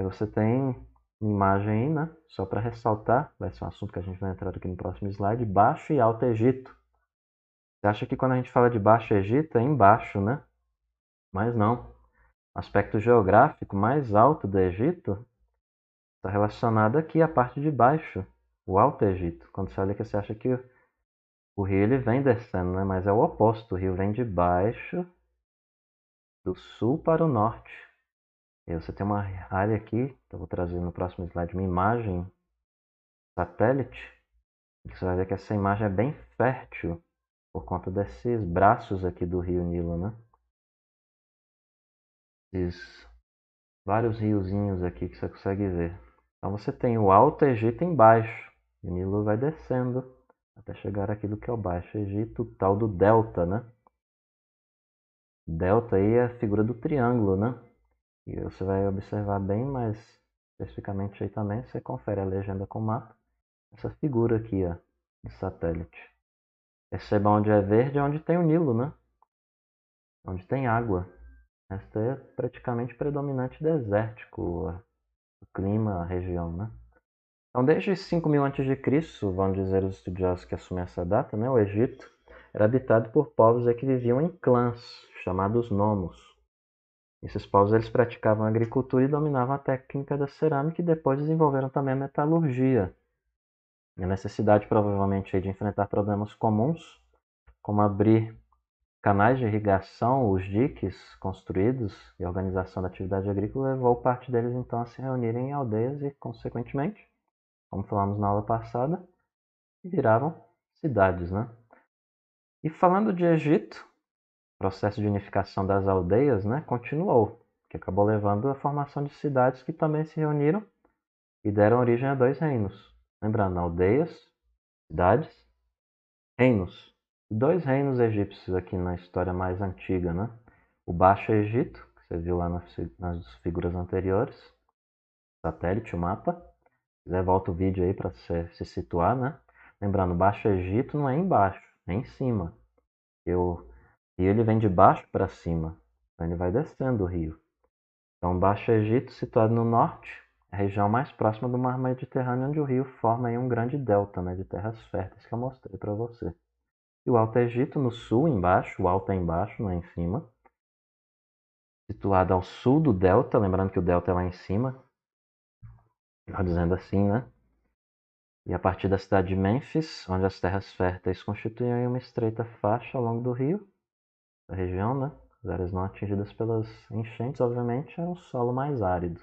Aí você tem uma imagem aí, né? Só para ressaltar, vai ser um assunto que a gente vai entrar aqui no próximo slide, Baixo e Alto Egito. Você acha que quando a gente fala de Baixo Egito é embaixo, né? Mas não. O aspecto geográfico mais alto do Egito está relacionado aqui à parte de baixo, o Alto Egito. Quando você olha aqui, você acha que o rio ele vem descendo, né? mas é o oposto. O rio vem de baixo, do sul para o norte. E você tem uma área aqui, que eu vou trazer no próximo slide, uma imagem satélite. Você vai ver que essa imagem é bem fértil por conta desses braços aqui do rio Nilo, né? Esses vários riozinhos aqui que você consegue ver. Então você tem o Alto Egito embaixo. E o Nilo vai descendo até chegar aqui do que é o Baixo Egito, tal do Delta, né? Delta aí é a figura do triângulo, né? E você vai observar bem, mas especificamente aí também, você confere a legenda com o mapa. Essa figura aqui, ó, de satélite. Perceba onde é verde é onde tem o Nilo, né? Onde tem água. Esta é praticamente predominante desértico, o clima, a região, né? Então, desde 5000 a.C., vão dizer os estudiosos que assumem essa data, né, o Egito era habitado por povos que viviam em clãs, chamados nomos. Esses povos eles praticavam agricultura e dominavam a técnica da cerâmica e depois desenvolveram também a metalurgia. A necessidade provavelmente de enfrentar problemas comuns, como abrir canais de irrigação, os diques construídos e organização da atividade agrícola levou parte deles então a se reunirem em aldeias e, consequentemente, como falamos na aula passada, viravam cidades. Né? E falando de Egito, processo de unificação das aldeias né, continuou, que acabou levando à formação de cidades que também se reuniram e deram origem a dois reinos. Lembrando, aldeias, cidades, reinos. Dois reinos egípcios aqui na história mais antiga, né? O Baixo Egito, que você viu lá nas figuras anteriores, satélite, o mapa, quiser, volta o vídeo aí para se, se situar, né? Lembrando, Baixo Egito não é embaixo, é em cima. E o ele vem de baixo para cima, então ele vai descendo o rio. Então, Baixo Egito, situado no norte, é a região mais próxima do mar Mediterrâneo, onde o rio forma um grande delta né, de terras férteis que eu mostrei para você. E o Alto Egito, no sul, embaixo, o alto é embaixo, não é em cima. Situado ao sul do delta, lembrando que o delta é lá em cima, dizendo assim, né? E a partir da cidade de Mênfis, onde as terras férteis constituem uma estreita faixa ao longo do rio, da região, né? As áreas não atingidas pelas enchentes, obviamente, é um solo mais árido.